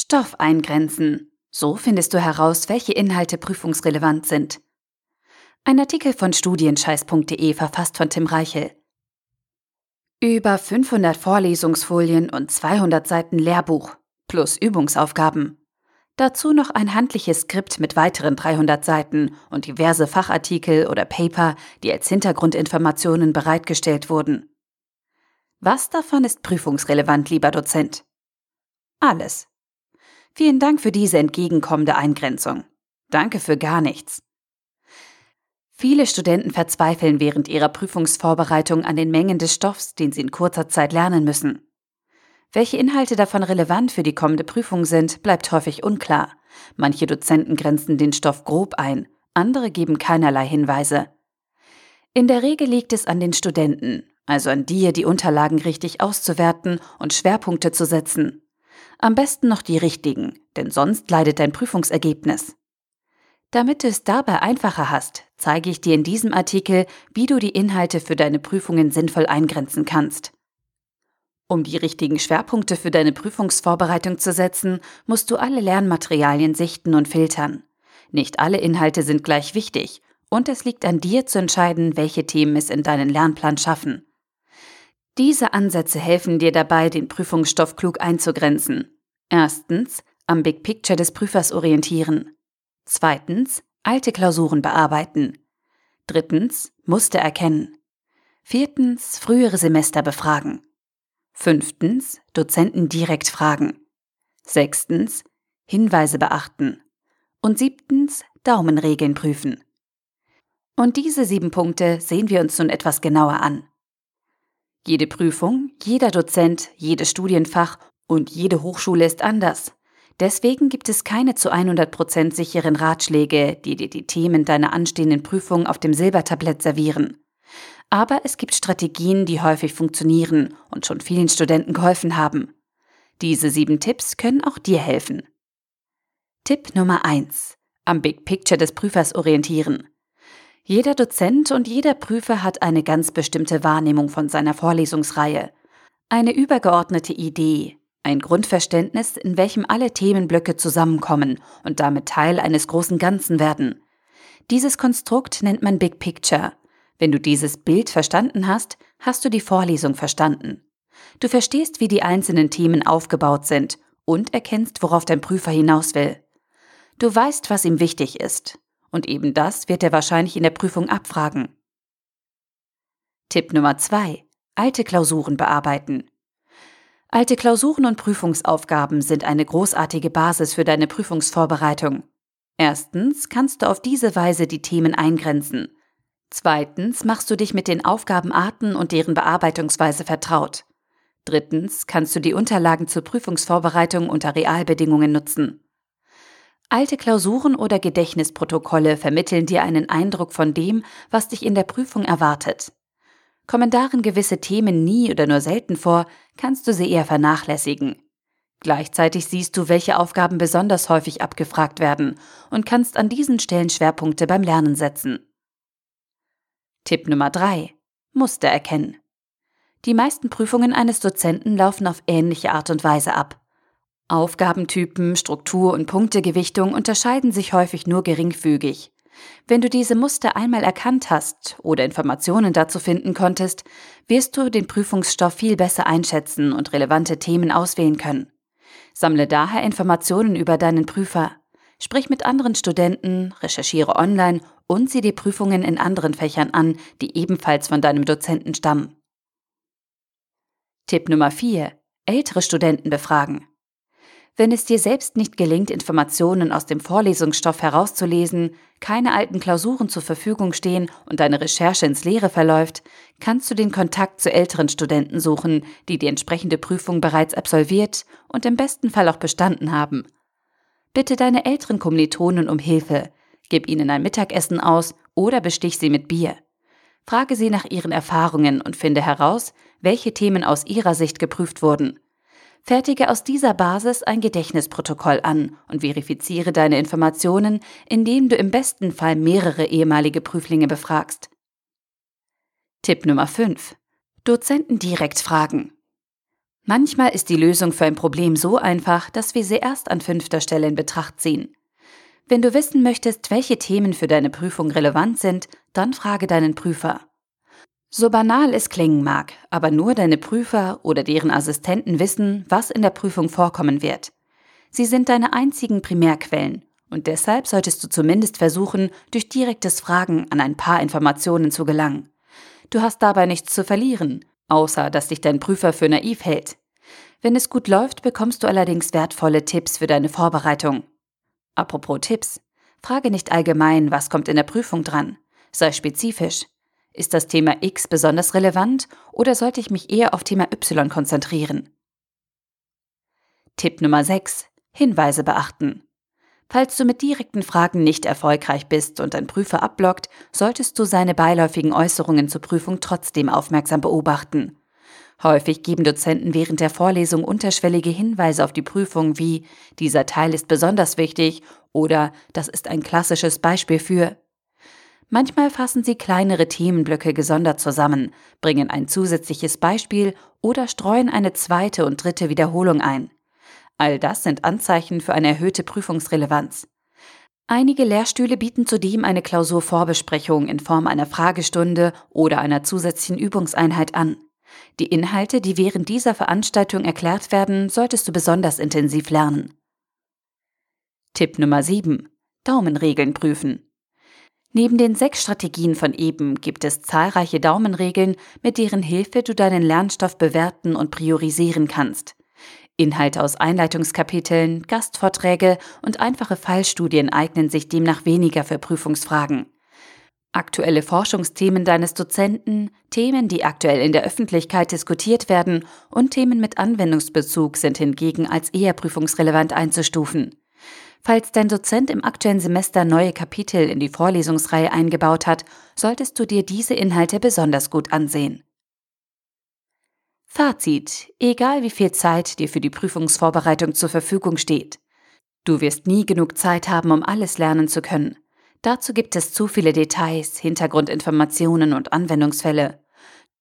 Stoff eingrenzen. So findest du heraus, welche Inhalte prüfungsrelevant sind. Ein Artikel von studienscheiß.de verfasst von Tim Reichel. Über 500 Vorlesungsfolien und 200 Seiten Lehrbuch plus Übungsaufgaben. Dazu noch ein handliches Skript mit weiteren 300 Seiten und diverse Fachartikel oder Paper, die als Hintergrundinformationen bereitgestellt wurden. Was davon ist prüfungsrelevant, lieber Dozent? Alles. Vielen Dank für diese entgegenkommende Eingrenzung. Danke für gar nichts. Viele Studenten verzweifeln während ihrer Prüfungsvorbereitung an den Mengen des Stoffs, den sie in kurzer Zeit lernen müssen. Welche Inhalte davon relevant für die kommende Prüfung sind, bleibt häufig unklar. Manche Dozenten grenzen den Stoff grob ein, andere geben keinerlei Hinweise. In der Regel liegt es an den Studenten, also an dir, die Unterlagen richtig auszuwerten und Schwerpunkte zu setzen. Am besten noch die richtigen, denn sonst leidet dein Prüfungsergebnis. Damit du es dabei einfacher hast, zeige ich dir in diesem Artikel, wie du die Inhalte für deine Prüfungen sinnvoll eingrenzen kannst. Um die richtigen Schwerpunkte für deine Prüfungsvorbereitung zu setzen, musst du alle Lernmaterialien sichten und filtern. Nicht alle Inhalte sind gleich wichtig, und es liegt an dir zu entscheiden, welche Themen es in deinen Lernplan schaffen. Diese Ansätze helfen dir dabei, den Prüfungsstoff klug einzugrenzen. Erstens, am Big Picture des Prüfers orientieren. Zweitens, alte Klausuren bearbeiten. Drittens, Muster erkennen. Viertens, frühere Semester befragen. Fünftens, Dozenten direkt fragen. Sechstens, Hinweise beachten. Und siebtens, Daumenregeln prüfen. Und diese sieben Punkte sehen wir uns nun etwas genauer an. Jede Prüfung, jeder Dozent, jedes Studienfach und jede Hochschule ist anders. Deswegen gibt es keine zu 100% sicheren Ratschläge, die dir die Themen deiner anstehenden Prüfung auf dem Silbertablett servieren. Aber es gibt Strategien, die häufig funktionieren und schon vielen Studenten geholfen haben. Diese sieben Tipps können auch dir helfen. Tipp Nummer 1. Am Big Picture des Prüfers orientieren. Jeder Dozent und jeder Prüfer hat eine ganz bestimmte Wahrnehmung von seiner Vorlesungsreihe. Eine übergeordnete Idee, ein Grundverständnis, in welchem alle Themenblöcke zusammenkommen und damit Teil eines großen Ganzen werden. Dieses Konstrukt nennt man Big Picture wenn du dieses Bild verstanden hast, hast du die Vorlesung verstanden. Du verstehst, wie die einzelnen Themen aufgebaut sind und erkennst, worauf dein Prüfer hinaus will. Du weißt, was ihm wichtig ist. Und eben das wird er wahrscheinlich in der Prüfung abfragen. Tipp Nummer zwei: Alte Klausuren bearbeiten. Alte Klausuren und Prüfungsaufgaben sind eine großartige Basis für deine Prüfungsvorbereitung. Erstens kannst du auf diese Weise die Themen eingrenzen. Zweitens machst du dich mit den Aufgabenarten und deren Bearbeitungsweise vertraut. Drittens kannst du die Unterlagen zur Prüfungsvorbereitung unter Realbedingungen nutzen. Alte Klausuren oder Gedächtnisprotokolle vermitteln dir einen Eindruck von dem, was dich in der Prüfung erwartet. Kommen darin gewisse Themen nie oder nur selten vor, kannst du sie eher vernachlässigen. Gleichzeitig siehst du, welche Aufgaben besonders häufig abgefragt werden und kannst an diesen Stellen Schwerpunkte beim Lernen setzen. Tipp Nummer 3. Muster erkennen. Die meisten Prüfungen eines Dozenten laufen auf ähnliche Art und Weise ab. Aufgabentypen, Struktur und Punktegewichtung unterscheiden sich häufig nur geringfügig. Wenn du diese Muster einmal erkannt hast oder Informationen dazu finden konntest, wirst du den Prüfungsstoff viel besser einschätzen und relevante Themen auswählen können. Sammle daher Informationen über deinen Prüfer. Sprich mit anderen Studenten, recherchiere online und sieh die Prüfungen in anderen Fächern an, die ebenfalls von deinem Dozenten stammen. Tipp Nummer 4. Ältere Studenten befragen. Wenn es dir selbst nicht gelingt, Informationen aus dem Vorlesungsstoff herauszulesen, keine alten Klausuren zur Verfügung stehen und deine Recherche ins Leere verläuft, kannst du den Kontakt zu älteren Studenten suchen, die die entsprechende Prüfung bereits absolviert und im besten Fall auch bestanden haben – Bitte deine älteren Kommilitonen um Hilfe. Gib ihnen ein Mittagessen aus oder bestich sie mit Bier. Frage sie nach ihren Erfahrungen und finde heraus, welche Themen aus ihrer Sicht geprüft wurden. Fertige aus dieser Basis ein Gedächtnisprotokoll an und verifiziere deine Informationen, indem du im besten Fall mehrere ehemalige Prüflinge befragst. Tipp Nummer 5. Dozenten direkt fragen. Manchmal ist die Lösung für ein Problem so einfach, dass wir sie erst an fünfter Stelle in Betracht ziehen. Wenn du wissen möchtest, welche Themen für deine Prüfung relevant sind, dann frage deinen Prüfer. So banal es klingen mag, aber nur deine Prüfer oder deren Assistenten wissen, was in der Prüfung vorkommen wird. Sie sind deine einzigen Primärquellen und deshalb solltest du zumindest versuchen, durch direktes Fragen an ein paar Informationen zu gelangen. Du hast dabei nichts zu verlieren, außer dass dich dein Prüfer für naiv hält. Wenn es gut läuft, bekommst du allerdings wertvolle Tipps für deine Vorbereitung. Apropos Tipps. Frage nicht allgemein, was kommt in der Prüfung dran. Sei spezifisch. Ist das Thema X besonders relevant oder sollte ich mich eher auf Thema Y konzentrieren? Tipp Nummer 6. Hinweise beachten. Falls du mit direkten Fragen nicht erfolgreich bist und dein Prüfer abblockt, solltest du seine beiläufigen Äußerungen zur Prüfung trotzdem aufmerksam beobachten. Häufig geben Dozenten während der Vorlesung unterschwellige Hinweise auf die Prüfung wie dieser Teil ist besonders wichtig oder das ist ein klassisches Beispiel für. Manchmal fassen sie kleinere Themenblöcke gesondert zusammen, bringen ein zusätzliches Beispiel oder streuen eine zweite und dritte Wiederholung ein. All das sind Anzeichen für eine erhöhte Prüfungsrelevanz. Einige Lehrstühle bieten zudem eine Klausurvorbesprechung in Form einer Fragestunde oder einer zusätzlichen Übungseinheit an. Die Inhalte, die während dieser Veranstaltung erklärt werden, solltest du besonders intensiv lernen. Tipp Nummer 7. Daumenregeln prüfen. Neben den sechs Strategien von eben gibt es zahlreiche Daumenregeln, mit deren Hilfe du deinen Lernstoff bewerten und priorisieren kannst. Inhalte aus Einleitungskapiteln, Gastvorträge und einfache Fallstudien eignen sich demnach weniger für Prüfungsfragen. Aktuelle Forschungsthemen deines Dozenten, Themen, die aktuell in der Öffentlichkeit diskutiert werden und Themen mit Anwendungsbezug sind hingegen als eher prüfungsrelevant einzustufen. Falls dein Dozent im aktuellen Semester neue Kapitel in die Vorlesungsreihe eingebaut hat, solltest du dir diese Inhalte besonders gut ansehen. Fazit. Egal wie viel Zeit dir für die Prüfungsvorbereitung zur Verfügung steht. Du wirst nie genug Zeit haben, um alles lernen zu können. Dazu gibt es zu viele Details, Hintergrundinformationen und Anwendungsfälle.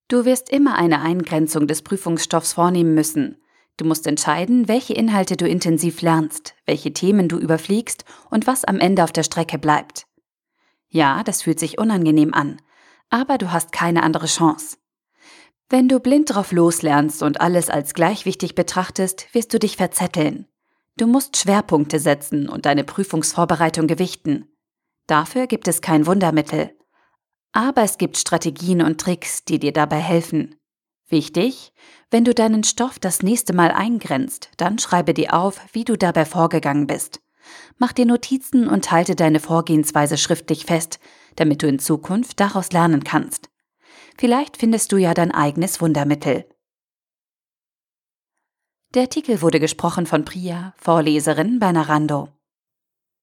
Du wirst immer eine Eingrenzung des Prüfungsstoffs vornehmen müssen. Du musst entscheiden, welche Inhalte du intensiv lernst, welche Themen du überfliegst und was am Ende auf der Strecke bleibt. Ja, das fühlt sich unangenehm an, aber du hast keine andere Chance. Wenn du blind drauf loslernst und alles als gleich wichtig betrachtest, wirst du dich verzetteln. Du musst Schwerpunkte setzen und deine Prüfungsvorbereitung gewichten. Dafür gibt es kein Wundermittel. Aber es gibt Strategien und Tricks, die dir dabei helfen. Wichtig, wenn du deinen Stoff das nächste Mal eingrenzt, dann schreibe dir auf, wie du dabei vorgegangen bist. Mach dir Notizen und halte deine Vorgehensweise schriftlich fest, damit du in Zukunft daraus lernen kannst. Vielleicht findest du ja dein eigenes Wundermittel. Der Artikel wurde gesprochen von Priya, Vorleserin bei Narando.